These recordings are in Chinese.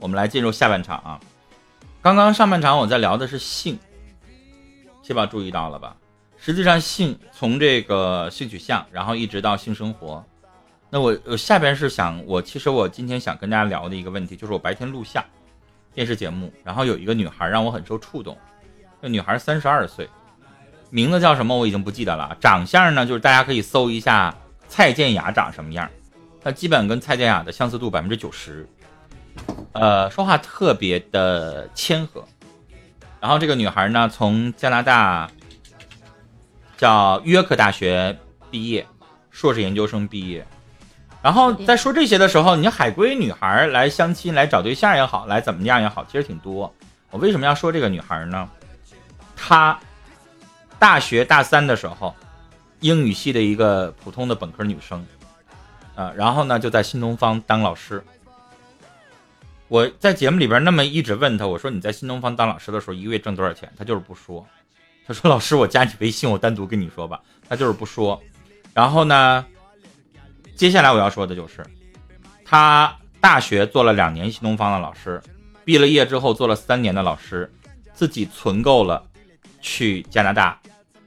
我们来进入下半场啊。刚刚上半场我在聊的是性，七宝注意到了吧？实际上性从这个性取向，然后一直到性生活。那我我下边是想，我其实我今天想跟大家聊的一个问题，就是我白天录像电视节目，然后有一个女孩让我很受触动。这女孩三十二岁，名字叫什么我已经不记得了。长相呢，就是大家可以搜一下蔡健雅长什么样，她基本跟蔡健雅的相似度百分之九十。呃，说话特别的谦和。然后这个女孩呢，从加拿大叫约克大学毕业，硕士研究生毕业。然后在说这些的时候，你海归女孩来相亲、来找对象也好，来怎么样也好，其实挺多。我为什么要说这个女孩呢？她大学大三的时候，英语系的一个普通的本科女生，呃，然后呢就在新东方当老师。我在节目里边那么一直问他，我说你在新东方当老师的时候一个月挣多少钱？他就是不说。他说老师，我加你微信，我单独跟你说吧。他就是不说。然后呢，接下来我要说的就是，他大学做了两年新东方的老师，毕了业之后做了三年的老师，自己存够了去加拿大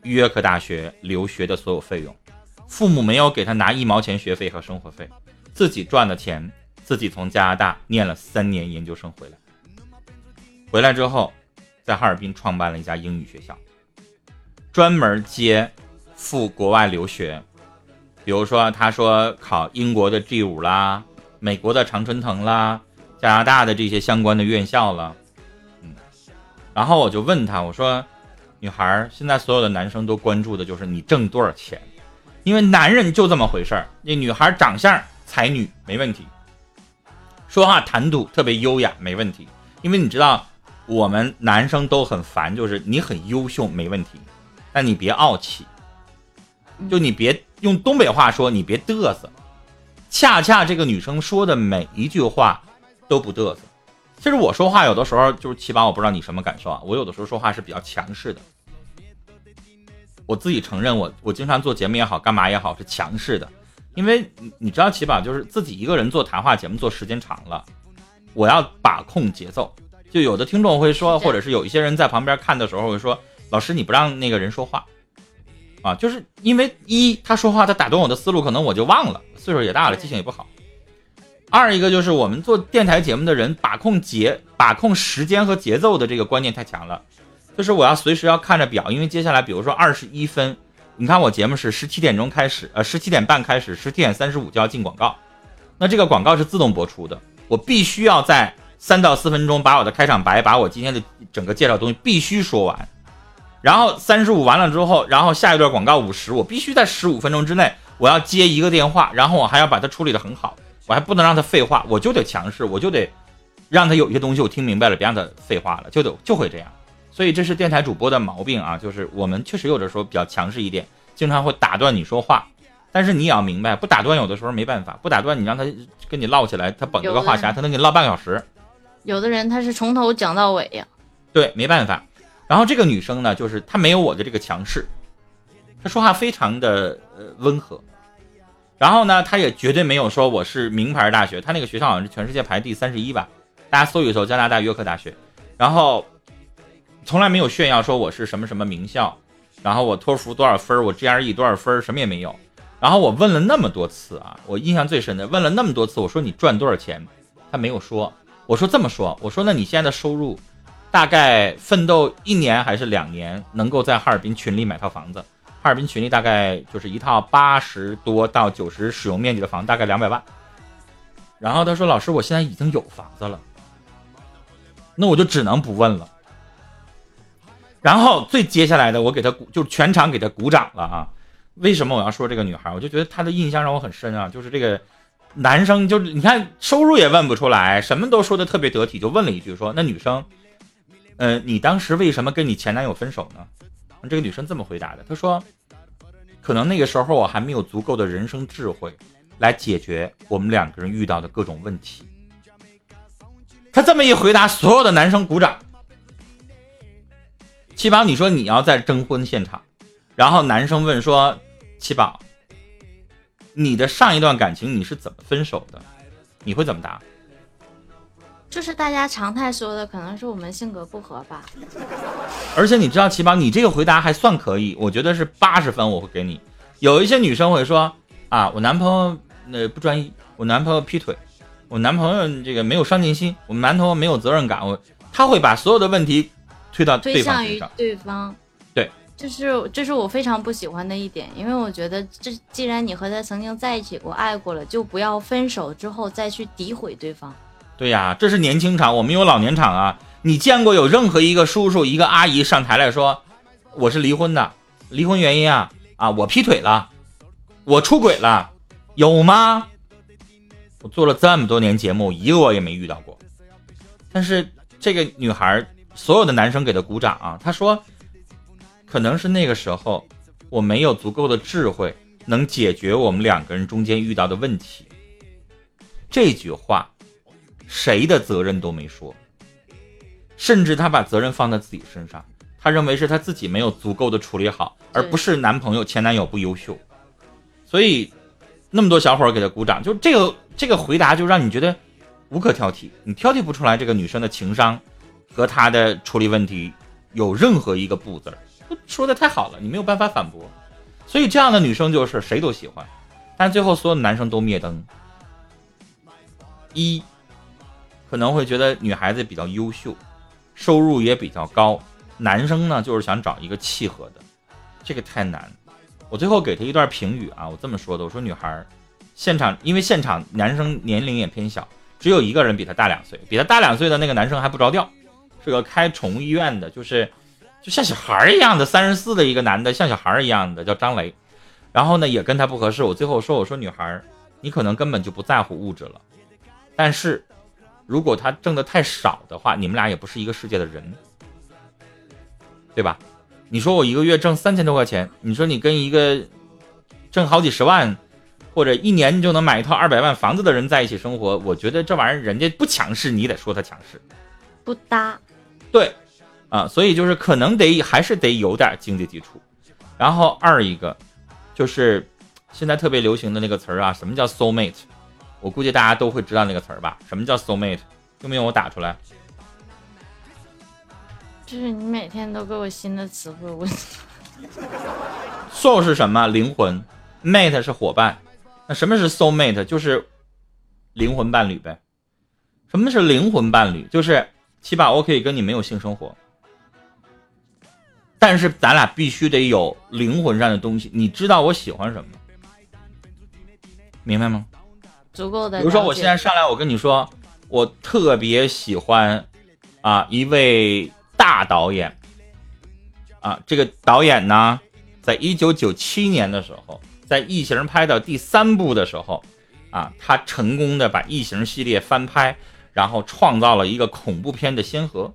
约克大学留学的所有费用，父母没有给他拿一毛钱学费和生活费，自己赚的钱。自己从加拿大念了三年研究生回来，回来之后，在哈尔滨创办了一家英语学校，专门接赴国外留学。比如说，他说考英国的 G 五啦，美国的常春藤啦，加拿大的这些相关的院校了。嗯，然后我就问他，我说，女孩，现在所有的男生都关注的就是你挣多少钱，因为男人就这么回事儿。那女孩长相才女没问题。说话谈吐特别优雅，没问题。因为你知道，我们男生都很烦，就是你很优秀没问题，但你别傲气，就你别用东北话说，你别嘚瑟。恰恰这个女生说的每一句话都不嘚瑟。其实我说话有的时候就是起码，我不知道你什么感受啊。我有的时候说话是比较强势的，我自己承认，我我经常做节目也好，干嘛也好，是强势的。因为你你知道，起宝就是自己一个人做谈话节目，做时间长了，我要把控节奏。就有的听众会说，或者是有一些人在旁边看的时候会说：“老师，你不让那个人说话啊？”就是因为一他说话，他打断我的思路，可能我就忘了，岁数也大了，记性也不好。二一个就是我们做电台节目的人，把控节、把控时间和节奏的这个观念太强了，就是我要随时要看着表，因为接下来比如说二十一分。你看我节目是十七点钟开始，呃，十七点半开始，十七点三十五就要进广告。那这个广告是自动播出的，我必须要在三到四分钟把我的开场白，把我今天的整个介绍东西必须说完。然后三十五完了之后，然后下一段广告五十，我必须在十五分钟之内我要接一个电话，然后我还要把它处理的很好，我还不能让他废话，我就得强势，我就得让他有些东西我听明白了，别让他废话了，就得就会这样。所以这是电台主播的毛病啊，就是我们确实有的时候比较强势一点，经常会打断你说话。但是你也要明白，不打断有的时候没办法，不打断你让他跟你唠起来，他捧着个话匣，他能给你唠半个小时。有的人他是从头讲到尾呀。对，没办法。然后这个女生呢，就是她没有我的这个强势，她说话非常的呃温和。然后呢，她也绝对没有说我是名牌大学，她那个学校好像是全世界排第三十一吧，大家搜一搜加拿大约克大学。然后。从来没有炫耀说我是什么什么名校，然后我托福多少分，我 GRE 多少分，什么也没有。然后我问了那么多次啊，我印象最深的问了那么多次，我说你赚多少钱，他没有说。我说这么说，我说那你现在的收入，大概奋斗一年还是两年，能够在哈尔滨群里买套房子？哈尔滨群里大概就是一套八十多到九十使用面积的房，大概两百万。然后他说老师，我现在已经有房子了，那我就只能不问了。然后最接下来的，我给他鼓，就全场给他鼓掌了啊！为什么我要说这个女孩？我就觉得她的印象让我很深啊，就是这个男生，就是你看收入也问不出来，什么都说的特别得体，就问了一句说：“那女生，呃，你当时为什么跟你前男友分手呢？”这个女生这么回答的，她说：“可能那个时候我还没有足够的人生智慧来解决我们两个人遇到的各种问题。”她这么一回答，所有的男生鼓掌。七宝，你说你要在征婚现场，然后男生问说：“七宝，你的上一段感情你是怎么分手的？你会怎么答？”就是大家常态说的，可能是我们性格不合吧。而且你知道，七宝，你这个回答还算可以，我觉得是八十分，我会给你。有一些女生会说啊，我男朋友呃不专一，我男朋友劈腿，我男朋友这个没有上进心，我们男朋友没有责任感，我他会把所有的问题推到推对方向于身上。对方。对，这是这是我非常不喜欢的一点，因为我觉得这既然你和他曾经在一起过、爱过了，就不要分手之后再去诋毁对方。对呀，这是年轻场，我们有老年场啊。你见过有任何一个叔叔、一个阿姨上台来说，我是离婚的，离婚原因啊啊，我劈腿了，我出轨了，有吗？我做了这么多年节目，一个我也没遇到过。但是这个女孩，所有的男生给他鼓掌啊，他说，可能是那个时候我没有足够的智慧，能解决我们两个人中间遇到的问题。这句话。谁的责任都没说，甚至他把责任放在自己身上，他认为是他自己没有足够的处理好，而不是男朋友、前男友不优秀。所以，那么多小伙儿给他鼓掌，就这个这个回答就让你觉得无可挑剔，你挑剔不出来这个女生的情商和她的处理问题有任何一个不字儿，说的太好了，你没有办法反驳。所以这样的女生就是谁都喜欢，但最后所有男生都灭灯。一。可能会觉得女孩子比较优秀，收入也比较高，男生呢就是想找一个契合的，这个太难。我最后给他一段评语啊，我这么说的，我说女孩，现场因为现场男生年龄也偏小，只有一个人比他大两岁，比他大两岁的那个男生还不着调，是个开宠物医院的，就是就像小孩一样的三十四的一个男的，像小孩一样的叫张雷，然后呢也跟他不合适，我最后说我说女孩，你可能根本就不在乎物质了，但是。如果他挣的太少的话，你们俩也不是一个世界的人，对吧？你说我一个月挣三千多块钱，你说你跟一个挣好几十万，或者一年就能买一套二百万房子的人在一起生活，我觉得这玩意儿人家不强势，你得说他强势，不搭。对，啊，所以就是可能得还是得有点经济基础。然后二一个，就是现在特别流行的那个词儿啊，什么叫 soul mate？我估计大家都会知道那个词儿吧？什么叫 soul mate？用不用我打出来？就是你每天都给我新的词汇，我 soul 是什么？灵魂，mate 是伙伴。那什么是 soul mate？就是灵魂伴侣呗。什么是灵魂伴侣？就是起码我可以跟你没有性生活，但是咱俩必须得有灵魂上的东西。你知道我喜欢什么？明白吗？足够的。比如说，我现在上来，我跟你说，我特别喜欢啊一位大导演啊，这个导演呢，在一九九七年的时候，在《异形》拍到第三部的时候啊，他成功的把《异形》系列翻拍，然后创造了一个恐怖片的先河。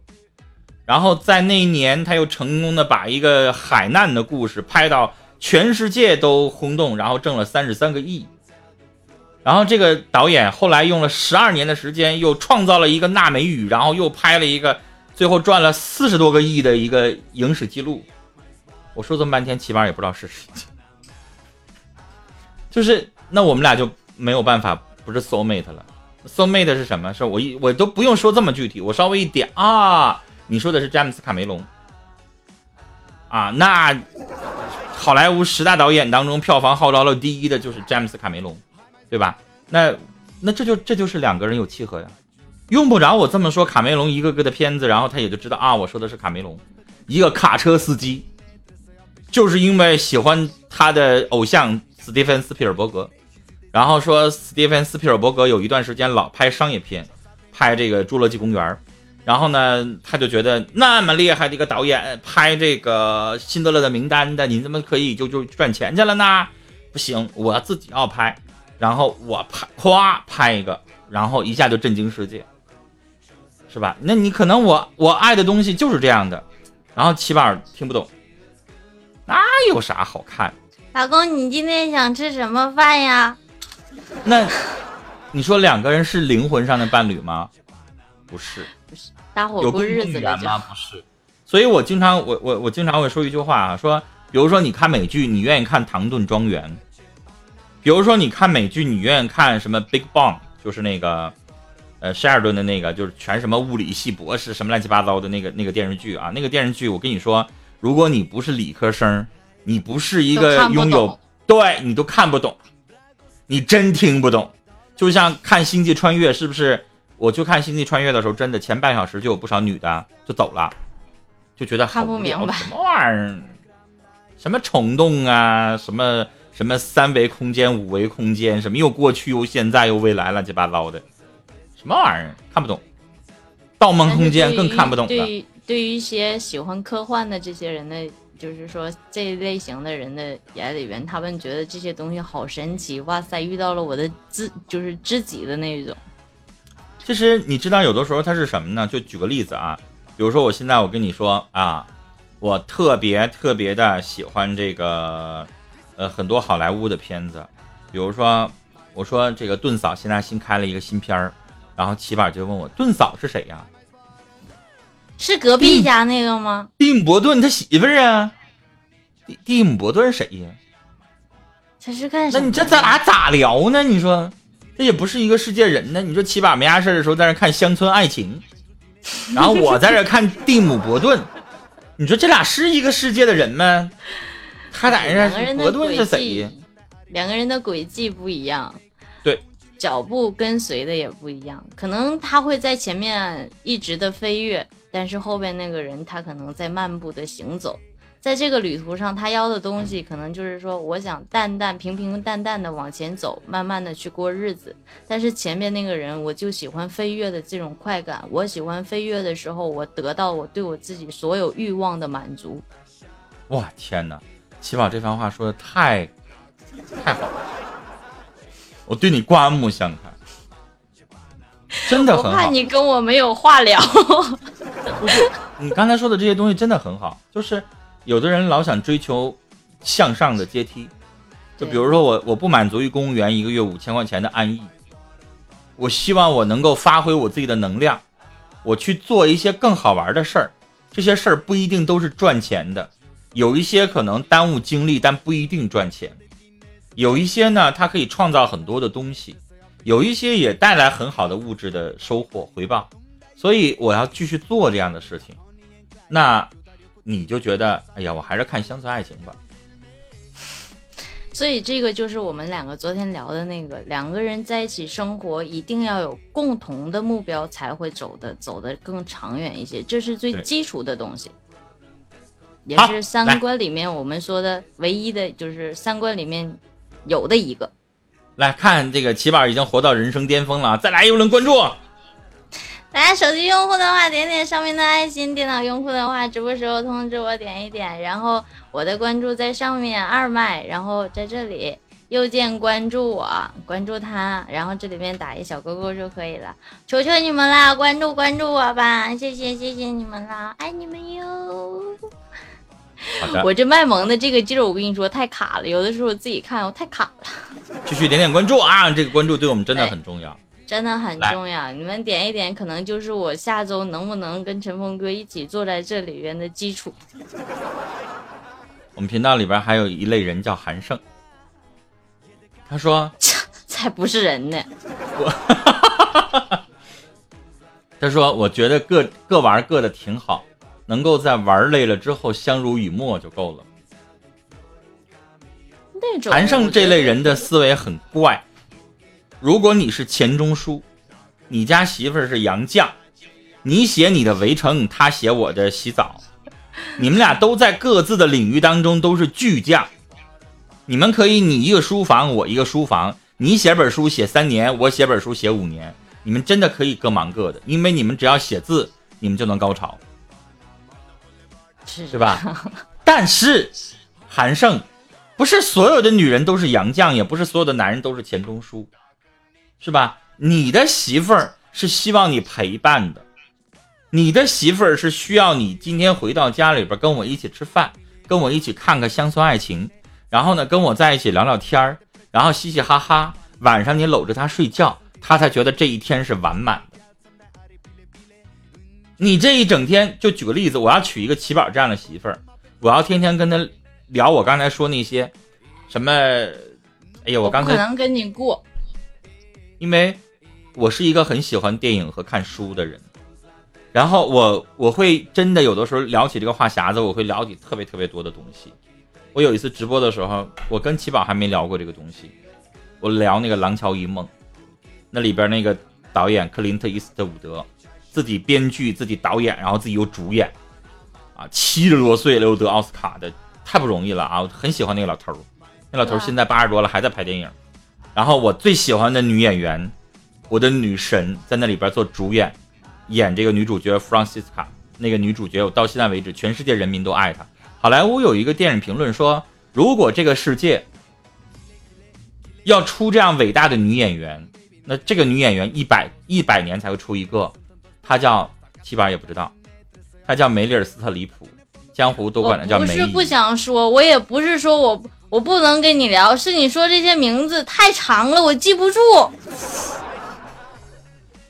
然后在那一年，他又成功的把一个海难的故事拍到全世界都轰动，然后挣了三十三个亿。然后这个导演后来用了十二年的时间，又创造了一个纳美语，然后又拍了一个，最后赚了四十多个亿的一个影史记录。我说这么半天，起码也不知道是谁。就是那我们俩就没有办法不是 soul mate 了。Soul mate 是什么？是我一我都不用说这么具体，我稍微一点啊，你说的是詹姆斯卡梅隆啊？那好莱坞十大导演当中，票房号召了第一的就是詹姆斯卡梅隆。对吧？那那这就这就是两个人有契合呀，用不着我这么说。卡梅隆一个个的片子，然后他也就知道啊，我说的是卡梅隆，一个卡车司机，就是因为喜欢他的偶像斯蒂芬斯皮尔伯格，然后说斯蒂芬斯皮尔伯格有一段时间老拍商业片，拍这个《侏罗纪公园》，然后呢，他就觉得那么厉害的一个导演拍这个《辛德勒的名单》的，你怎么可以就就赚钱去了呢？不行，我自己要拍。然后我拍，咵拍一个，然后一下就震惊世界，是吧？那你可能我我爱的东西就是这样的，然后起码听不懂，那有啥好看？老公，你今天想吃什么饭呀？那你说两个人是灵魂上的伴侣吗？不是，不是搭伙过日子的吗？不是。所以我经常我我我经常会说一句话啊，说比如说你看美剧，你愿意看《唐顿庄园》。比如说，你看美剧，你愿意看什么《Big Bang》，就是那个呃希尔顿的那个，就是全什么物理系博士什么乱七八糟的那个那个电视剧啊，那个电视剧我跟你说，如果你不是理科生，你不是一个拥有，对你都看不懂，你真听不懂。就像看《星际穿越》，是不是？我去看《星际穿越》的时候，真的前半小时就有不少女的就走了，就觉得看不明白。什么玩意儿，什么虫洞啊，什么什么三维空间、五维空间，什么又过去又现在又未来，乱七八糟的，什么玩意儿？看不懂。盗梦空间更看不懂了。对于对于一些喜欢科幻的这些人的，就是说这一类型的人的眼里边，他们觉得这些东西好神奇，哇塞，遇到了我的知就是知己的那一种。其实你知道，有的时候它是什么呢？就举个例子啊，比如说我现在我跟你说啊，我特别特别的喜欢这个，呃，很多好莱坞的片子，比如说我说这个顿嫂现在新开了一个新片儿，然后齐板就问我顿嫂是谁呀？是隔壁家那个吗？蒂姆·伯顿他媳妇儿啊。蒂蒂姆·伯顿是谁呀？他是干啥？那你这咱俩咋聊呢？你说？这也不是一个世界人呢。你说七把没啥事的时候在那看乡村爱情，然后我在这看蒂姆·伯顿，你说这俩是一个世界的人吗？他俩人伯顿是谁呀？两个人的轨迹不一样，对，脚步跟随的也不一样。可能他会在前面一直的飞跃，但是后边那个人他可能在漫步的行走。在这个旅途上，他要的东西可能就是说，我想淡淡、平平淡淡的往前走，慢慢的去过日子。但是前面那个人，我就喜欢飞跃的这种快感。我喜欢飞跃的时候，我得到我对我自己所有欲望的满足。哇，天哪！起宝这番话说的太太好了，我对你刮目相看，真的很好。我怕你跟我没有话聊。不是，你刚才说的这些东西真的很好，就是。有的人老想追求向上的阶梯，就比如说我，我不满足于公务员一个月五千块钱的安逸，我希望我能够发挥我自己的能量，我去做一些更好玩的事儿。这些事儿不一定都是赚钱的，有一些可能耽误精力，但不一定赚钱；有一些呢，它可以创造很多的东西，有一些也带来很好的物质的收获回报。所以我要继续做这样的事情。那。你就觉得，哎呀，我还是看乡村爱情吧。所以这个就是我们两个昨天聊的那个，两个人在一起生活，一定要有共同的目标，才会走的走得更长远一些。这是最基础的东西，也是三观里面我们说的唯一的就是三观里面有的一个。来看这个齐宝已经活到人生巅峰了，再来一轮关注。大家手机用户的话，点点上面的爱心；电脑用户的话，直播时候通知我点一点。然后我的关注在上面二麦，然后在这里右键关注我，关注他，然后这里面打一小勾勾就可以了。求求你们啦，关注关注我吧，谢谢谢谢你们啦，爱你们哟。我这卖萌的这个劲儿，我跟你说太卡了，有的时候我自己看我太卡了。继续点点关注啊，这个关注对我们真的很重要。真的很重要，你们点一点，可能就是我下周能不能跟陈峰哥一起坐在这里边的基础。我们频道里边还有一类人叫韩胜，他说才不是人呢。我，他说我觉得各各玩各的挺好，能够在玩累了之后相濡以沫就够了。那种韩胜这类人的思维很怪。如果你是钱钟书，你家媳妇儿是杨绛，你写你的围城，他写我的洗澡，你们俩都在各自的领域当中都是巨匠，你们可以你一个书房，我一个书房，你写本书写三年，我写本书写五年，你们真的可以各忙各的，因为你们只要写字，你们就能高潮，是吧？但是韩胜，不是所有的女人都是杨绛，也不是所有的男人都是钱钟书。是吧？你的媳妇儿是希望你陪伴的，你的媳妇儿是需要你今天回到家里边跟我一起吃饭，跟我一起看个乡村爱情，然后呢跟我在一起聊聊天儿，然后嘻嘻哈哈，晚上你搂着她睡觉，她才觉得这一天是完满的。你这一整天，就举个例子，我要娶一个齐宝这样的媳妇儿，我要天天跟她聊我刚才说那些什么，哎呀，我刚才可能跟你过。因为我是一个很喜欢电影和看书的人，然后我我会真的有的时候聊起这个话匣子，我会聊起特别特别多的东西。我有一次直播的时候，我跟七宝还没聊过这个东西，我聊那个《廊桥遗梦》，那里边那个导演克林特·伊斯特伍德，自己编剧、自己导演，然后自己又主演，啊，七十多岁了又得奥斯卡的，太不容易了啊！我很喜欢那个老头儿，那老头儿现在八十多了还在拍电影。然后我最喜欢的女演员，我的女神在那里边做主演，演这个女主角弗朗西斯卡。那个女主角我到现在为止，全世界人民都爱她。好莱坞有一个电影评论说，如果这个世界要出这样伟大的女演员，那这个女演员一百一百年才会出一个。她叫七宝也不知道，她叫梅丽尔·斯特里普，江湖都管她叫梅。不是不想说，我也不是说我我不能跟你聊，是你说这些名字太长了，我记不住，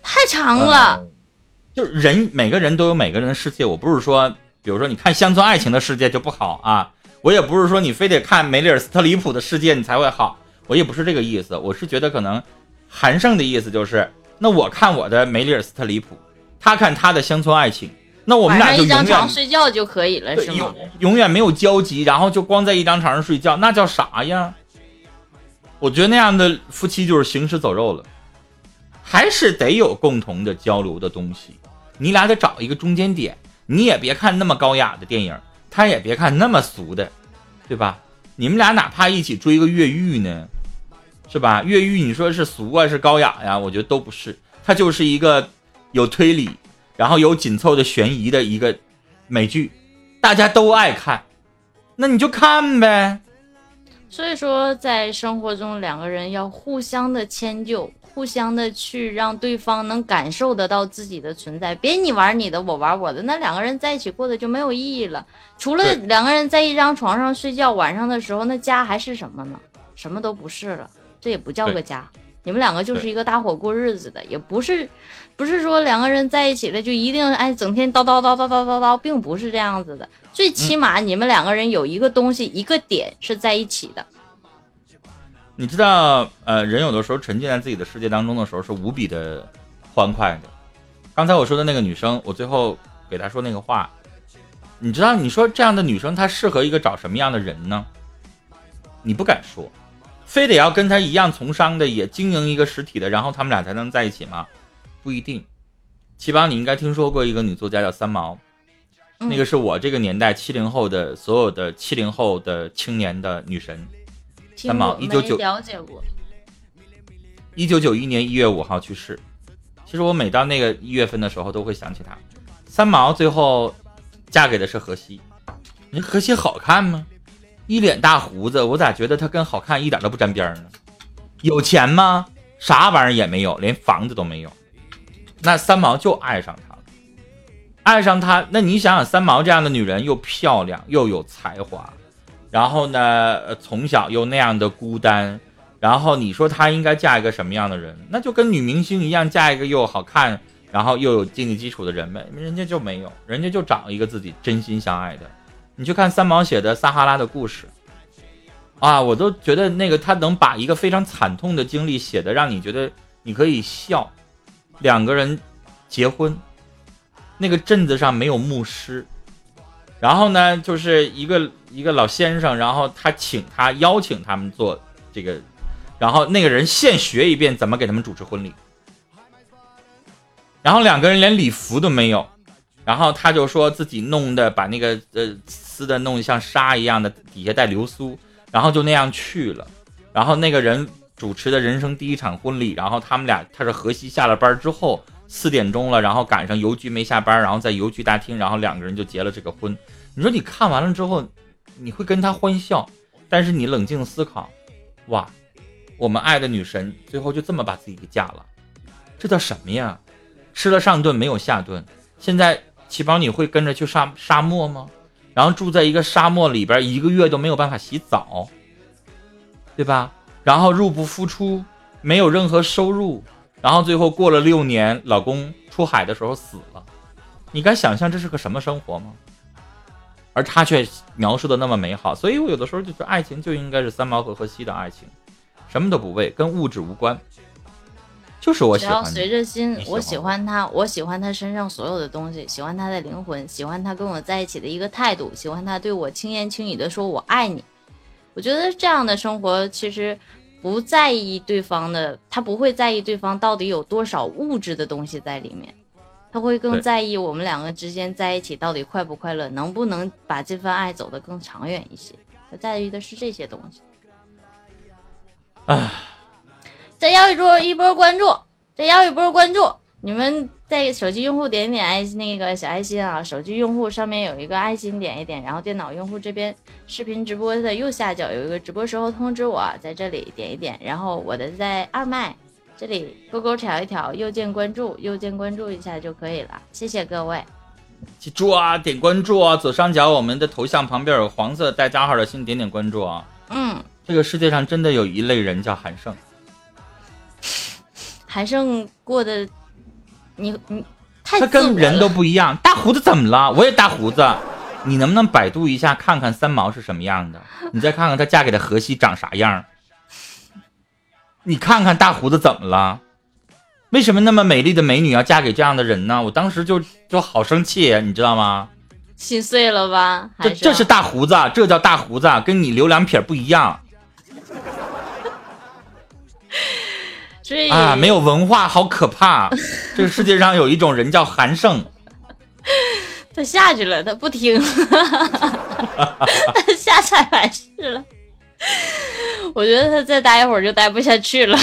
太长了。就是人每个人都有每个人的世界，我不是说。比如说，你看乡村爱情的世界就不好啊！我也不是说你非得看梅丽尔·斯特里普的世界你才会好，我也不是这个意思。我是觉得可能韩胜的意思就是，那我看我的梅丽尔·斯特里普，他看他的乡村爱情，那我们俩就永远床睡觉就可以了，是吗？永远没有交集，然后就光在一张床上睡觉，那叫啥呀？我觉得那样的夫妻就是行尸走肉了，还是得有共同的交流的东西，你俩得找一个中间点。你也别看那么高雅的电影，他也别看那么俗的，对吧？你们俩哪怕一起追个越狱呢，是吧？越狱你说是俗啊，是高雅呀？我觉得都不是，它就是一个有推理，然后有紧凑的悬疑的一个美剧，大家都爱看，那你就看呗。所以说，在生活中两个人要互相的迁就。互相的去让对方能感受得到自己的存在，别你玩你的，我玩我的，那两个人在一起过的就没有意义了。除了两个人在一张床上睡觉，晚上的时候，那家还是什么呢？什么都不是了，这也不叫个家。你们两个就是一个搭伙过日子的，也不是，不是说两个人在一起了就一定哎整天叨叨叨叨叨叨叨，并不是这样子的。最起码你们两个人有一个东西，一个点是在一起的。你知道，呃，人有的时候沉浸在自己的世界当中的时候是无比的欢快的。刚才我说的那个女生，我最后给她说那个话，你知道，你说这样的女生她适合一个找什么样的人呢？你不敢说，非得要跟她一样从商的，也经营一个实体的，然后他们俩才能在一起吗？不一定。七宝，你应该听说过一个女作家叫三毛，那个是我这个年代七零后的所有的七零后的青年的女神。三毛，一九九了解过。一九九一年一月五号去世。其实我每到那个一月份的时候，都会想起她。三毛最后嫁给的是荷西。你荷西好看吗？一脸大胡子，我咋觉得她跟好看一点都不沾边呢？有钱吗？啥玩意儿也没有，连房子都没有。那三毛就爱上他了，爱上他。那你想想，三毛这样的女人又漂亮又有才华。然后呢，从小又那样的孤单，然后你说她应该嫁一个什么样的人？那就跟女明星一样，嫁一个又好看，然后又有经济基础的人呗。人家就没有，人家就找一个自己真心相爱的。你去看三毛写的《撒哈拉的故事》，啊，我都觉得那个他能把一个非常惨痛的经历写的让你觉得你可以笑。两个人结婚，那个镇子上没有牧师。然后呢，就是一个一个老先生，然后他请他邀请他们做这个，然后那个人现学一遍怎么给他们主持婚礼，然后两个人连礼服都没有，然后他就说自己弄的把那个呃撕的弄像纱一样的，底下带流苏，然后就那样去了，然后那个人主持的人生第一场婚礼，然后他们俩他是河西下了班之后。四点钟了，然后赶上邮局没下班，然后在邮局大厅，然后两个人就结了这个婚。你说你看完了之后，你会跟他欢笑，但是你冷静思考，哇，我们爱的女神最后就这么把自己给嫁了，这叫什么呀？吃了上顿没有下顿。现在启宝你会跟着去沙沙漠吗？然后住在一个沙漠里边一个月都没有办法洗澡，对吧？然后入不敷出，没有任何收入。然后最后过了六年，老公出海的时候死了，你敢想象这是个什么生活吗？而他却描述的那么美好，所以我有的时候就觉得爱情就应该是三毛和荷西的爱情，什么都不为，跟物质无关，就是我只要喜欢你。随着心，喜我喜欢他，我喜欢他身上所有的东西，喜欢他的灵魂，喜欢他跟我在一起的一个态度，喜欢他对我轻言轻语的说我爱你。我觉得这样的生活其实不在意对方的，他不会在意对方到底有多少物质的东西在里面，他会更在意我们两个之间在一起到底快不快乐，能不能把这份爱走得更长远一些。他在意的是这些东西。唉，再要一波一波关注，再要一波关注。你们在手机用户点一点爱那个小爱心啊，手机用户上面有一个爱心点一点，然后电脑用户这边视频直播的右下角有一个直播时候通知我，在这里点一点，然后我的在二麦这里勾勾调一调，右键关注，右键关注一下就可以了。谢谢各位。记住啊，点关注啊，左上角我们的头像旁边有黄色带加号的心，点点关注啊。嗯，这个世界上真的有一类人叫韩胜，韩胜过的，你你太他跟人都不一样。大胡子怎么了？我也大胡子。你能不能百度一下看看三毛是什么样的？你再看看她嫁给的荷西长啥样？你看看大胡子怎么了？为什么那么美丽的美女要嫁给这样的人呢？我当时就就好生气，你知道吗？心碎了吧？这这是是大胡子，这叫大胡子，跟你留两撇不一样啊！没有文化，好可怕。这个世界上有一种人叫韩胜，他下去了，他不听，他下彩排室了。我觉得他再待一会儿就待不下去了。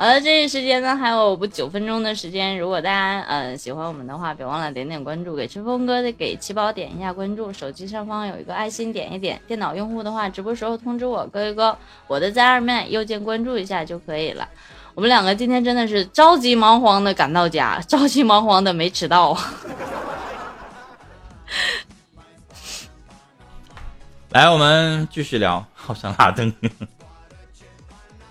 好了，这一时间呢还有不九分钟的时间，如果大家呃喜欢我们的话，别忘了点点关注，给春风哥的给七宝点一下关注，手机上方有一个爱心点一点，电脑用户的话，直播时候通知我哥一哥，我的在二面右键关注一下就可以了。我们两个今天真的是着急忙慌的赶到家，着急忙慌的没迟到。来，我们继续聊。好想拉灯，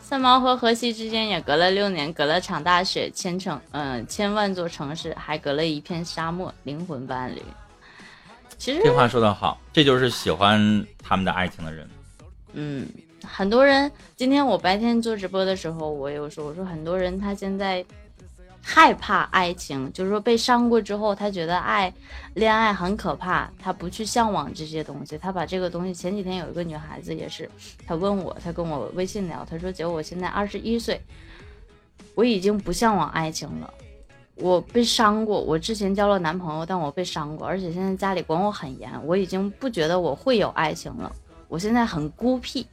三毛和荷西之间也隔了六年，隔了场大雪，千城，嗯、千万座城市，还隔了一片沙漠，灵魂伴侣。其实，这话说得好，这就是喜欢他们的爱情的人。嗯，很多人，今天我白天做直播的时候，我有说，我说很多人他现在害怕爱情，就是说被伤过之后，他觉得爱、恋爱很可怕，他不去向往这些东西，他把这个东西。前几天有一个女孩子也是，她问我，她跟我微信聊，她说：“姐，我现在二十一岁，我已经不向往爱情了。”我被伤过，我之前交了男朋友，但我被伤过，而且现在家里管我很严，我已经不觉得我会有爱情了。我现在很孤僻，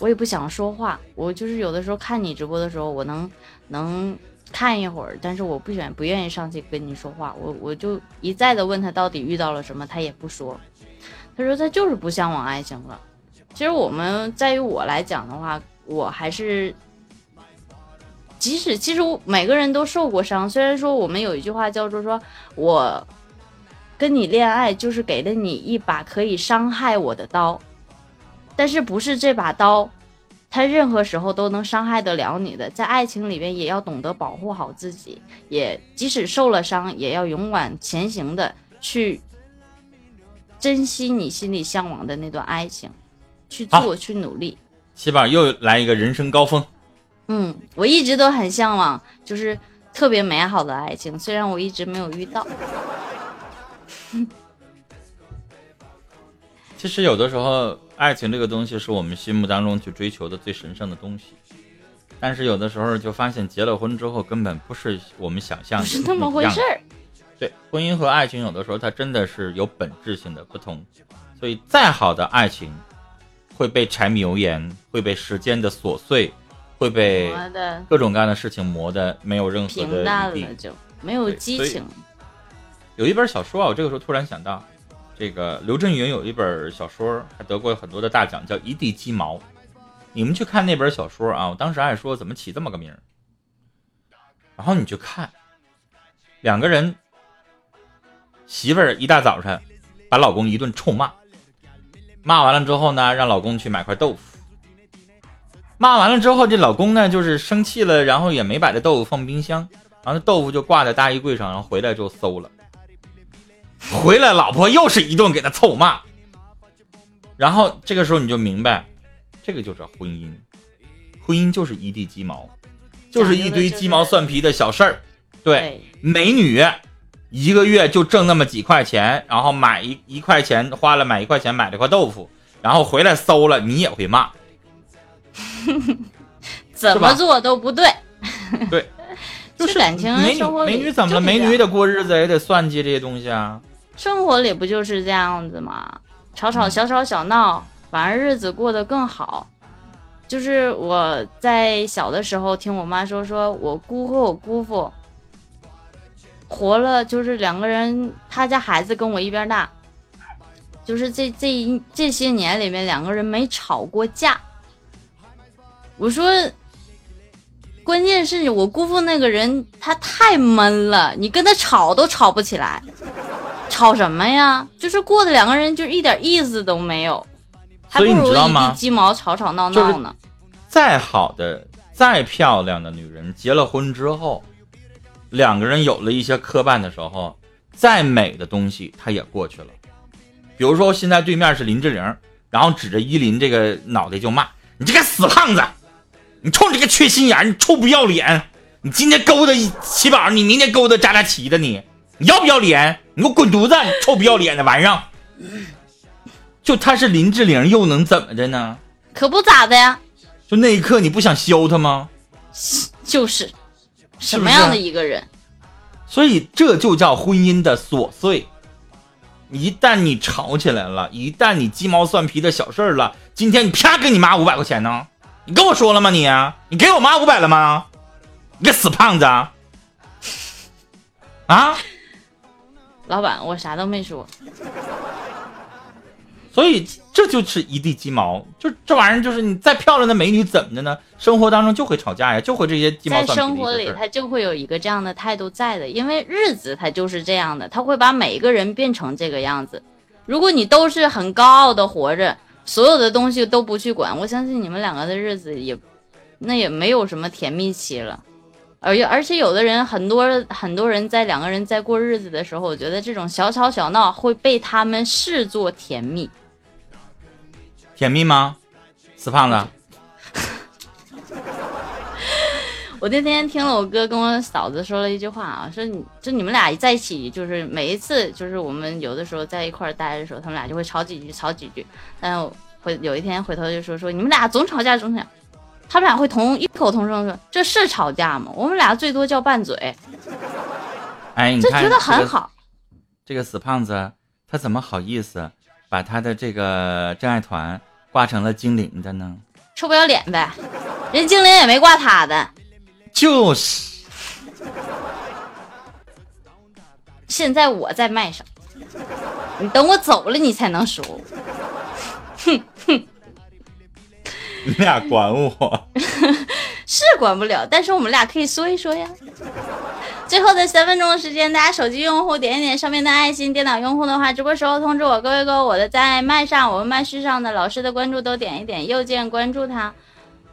我也不想说话。我就是有的时候看你直播的时候，我能能看一会儿，但是我不愿不愿意上去跟你说话。我我就一再的问他到底遇到了什么，他也不说。他说他就是不向往爱情了。其实我们在于我来讲的话，我还是。即使其实我每个人都受过伤，虽然说我们有一句话叫做说，我跟你恋爱就是给了你一把可以伤害我的刀，但是不是这把刀，它任何时候都能伤害得了你的。在爱情里边也要懂得保护好自己，也即使受了伤，也要勇敢前行的去珍惜你心里向往的那段爱情，去做，去努力。七宝又来一个人生高峰，嗯，我一直都很向往，就是特别美好的爱情，虽然我一直没有遇到。其实有的时候，爱情这个东西是我们心目当中去追求的最神圣的东西，但是有的时候就发现结了婚之后根本不是我们想象的是那么回事儿。对，婚姻和爱情有的时候它真的是有本质性的不同，所以再好的爱情会被柴米油盐，会被时间的琐碎，会被各种各样的事情磨得没有任何平的余地淡了。就没有激情。有一本小说啊，我这个时候突然想到，这个刘震云有一本小说，还得过很多的大奖，叫《一地鸡毛》。你们去看那本小说啊，我当时还说怎么起这么个名儿，然后你去看，两个人，媳妇儿一大早上把老公一顿臭骂，骂完了之后呢，让老公去买块豆腐，骂完了之后，这老公呢就是生气了，然后也没把这豆腐放冰箱，然后那豆腐就挂在大衣柜上，然后回来就馊了。回来，老婆又是一顿给他臭骂，然后这个时候你就明白，这个就是婚姻，婚姻就是一地鸡毛。就是一堆鸡毛蒜皮的小事儿。对，美女一个月就挣那么几块钱，然后买一一块钱花了买一块钱买了块豆腐，然后回来馊了，你也会骂。怎么做都不对。对，就是感情美女生活美女怎么了？美女得过日子，也得算计这些东西啊。生活里不就是这样子吗？吵吵小吵小闹，反而日子过得更好。就是我在小的时候听我妈说，说我姑和我姑父活了，就是两个人，他家孩子跟我一边大，就是这这一这些年里面，两个人没吵过架。我说，关键是我姑父那个人他太闷了，你跟他吵都吵不起来。吵什么呀？就是过的两个人就一点意思都没有，还所以你不如一知道吗地鸡毛吵吵闹就是闹呢。再好的、再漂亮的女人，结了婚之后，两个人有了一些磕绊的时候，再美的东西它也过去了。比如说，现在对面是林志玲，然后指着依林这个脑袋就骂：“你这个死胖子，你冲这个缺心眼，你臭不要脸！你今天勾搭齐宝，你明天勾搭扎扎齐的你，你要不要脸？你给我滚犊子！你臭不要脸的玩意儿！”就他是林志玲，又能怎么的呢？可不咋的呀，就那一刻，你不想削他吗？就是什么样的一个人？所以这就叫婚姻的琐碎。一旦你吵起来了，一旦你鸡毛蒜皮的小事儿了，今天你啪给你妈五百块钱呢？你跟我说了吗你？你给我妈五百了吗？你个死胖子！啊！老板，我啥都没说。所以这就是一地鸡毛，就这玩意儿，就是你再漂亮的美女怎么的呢？生活当中就会吵架呀，就会这些鸡毛在生活里。他就会有一个这样的态度在的，因为日子它就是这样的，他会把每一个人变成这个样子。如果你都是很高傲的活着，所有的东西都不去管，我相信你们两个的日子也，那也没有什么甜蜜期了。而而且有的人，很多很多人在两个人在过日子的时候，我觉得这种小吵小闹会被他们视作甜蜜。甜蜜吗？死胖子，我那天听了我哥跟我嫂子说了一句话啊，说你就你们俩在一起，就是每一次就是我们有的时候在一块儿待的时候，他们俩就会吵几句，吵几句。但我回有一天回头就说说你们俩总吵架总吵架，他们俩会同异口同声说这是吵架吗？我们俩最多叫拌嘴，哎，你看就觉得很好。这个死胖子，他怎么好意思把他的这个真爱团挂成了精灵的呢？臭不要脸呗，人精灵也没挂他的。就是，现在我在麦上，你等我走了你才能说。你俩管我。是管不了，但是我们俩可以说一说呀。最后的三分钟的时间，大家手机用户点一点上面的爱心，电脑用户的话，直播时候通知我，各位哥，我的在麦上，我们麦序上的老师的关注都点一点，右键关注他。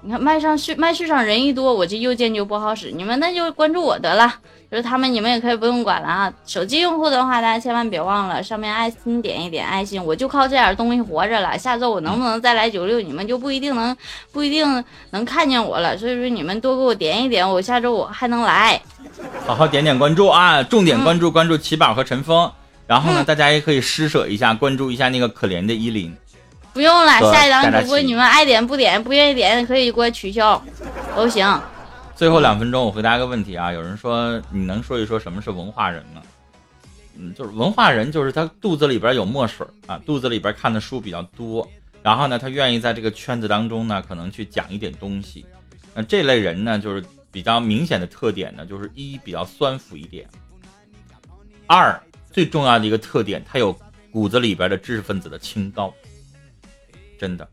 你看麦上序麦序上人一多，我这右键就不好使，你们那就关注我得了。就是他们，你们也可以不用管了啊。手机用户的话，大家千万别忘了上面爱心点一点爱心，我就靠这点东西活着了。下周我能不能再来九六，你们就不一定能不一定能看见我了。所以说你们多给我点一点，我下周我还能来。好好点点关注啊，重点关注关注奇宝和陈峰。然后呢，大家也可以施舍一下，关注一下那个可怜的依林。不用了，下一档主播你们爱点不点，不愿意点可以给我取消，都行。最后两分钟，我回答一个问题啊。有人说，你能说一说什么是文化人吗？嗯，就是文化人，就是他肚子里边有墨水啊，肚子里边看的书比较多，然后呢，他愿意在这个圈子当中呢，可能去讲一点东西。那这类人呢，就是比较明显的特点呢，就是一比较酸腐一点，二最重要的一个特点，他有骨子里边的知识分子的清高。真的，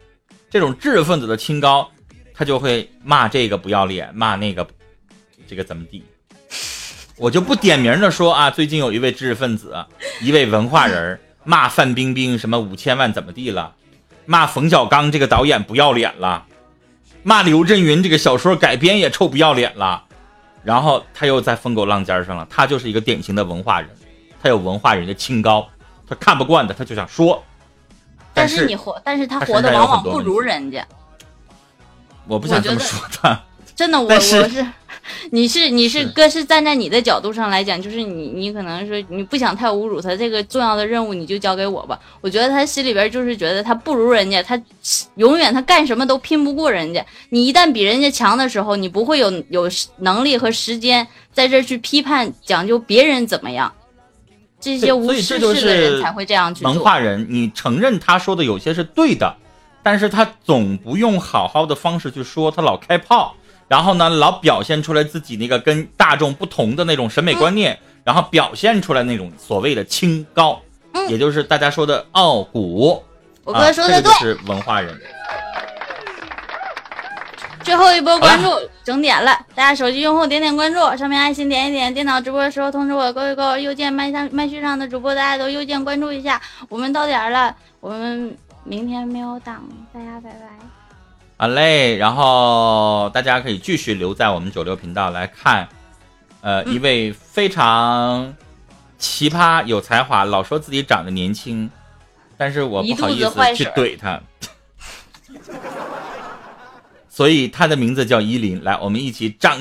这种知识分子的清高，他就会骂这个不要脸，骂那个这个怎么地。我就不点名的说啊，最近有一位知识分子，一位文化人 骂范冰冰什么五千万怎么地了，骂冯小刚这个导演不要脸了，骂刘震云这个小说改编也臭不要脸了，然后他又在风口浪尖上了，他就是一个典型的文化人，他有文化人的清高，他看不惯的他就想说，是但是你活，但是他他活的往往不如人家。我不想这么说他。真的，我我是 你是你是是哥是站在你的角度上来讲，就是你你可能说你不想太侮辱他，这个重要的任务你就交给我吧。我觉得他心里边就是觉得他不如人家，他永远他干什么都拼不过人家。你一旦比人家强的时候，你不会有有能力和时间在这儿去批判讲究别人怎么样。这些无事所以这就事的人是才会这样去文。化人，你承认他说的有些是对的，但是他总不用好好的方式去说，他老开炮，然后呢，老表现出来自己那个跟大众不同的那种审美观念，然后表现出来那种所谓的清高，嗯也就是大家说的傲骨。我啊哥说的对这个就，是文化人。最后一波关注整点了，大家手机用户点点关注，上面爱心点一点，电脑直播的时候通知我勾一勾，右键麦上麦序上的主播大家都右键关注一下。我们到点了，我们明天没有档，大家拜拜。好嘞，然后大家可以继续留在我们九六频道来看，呃，嗯一位非常奇葩、有才华，老说自己长得年轻，但是我不好意思去怼他，所以他的名字叫依林。来，我们一起掌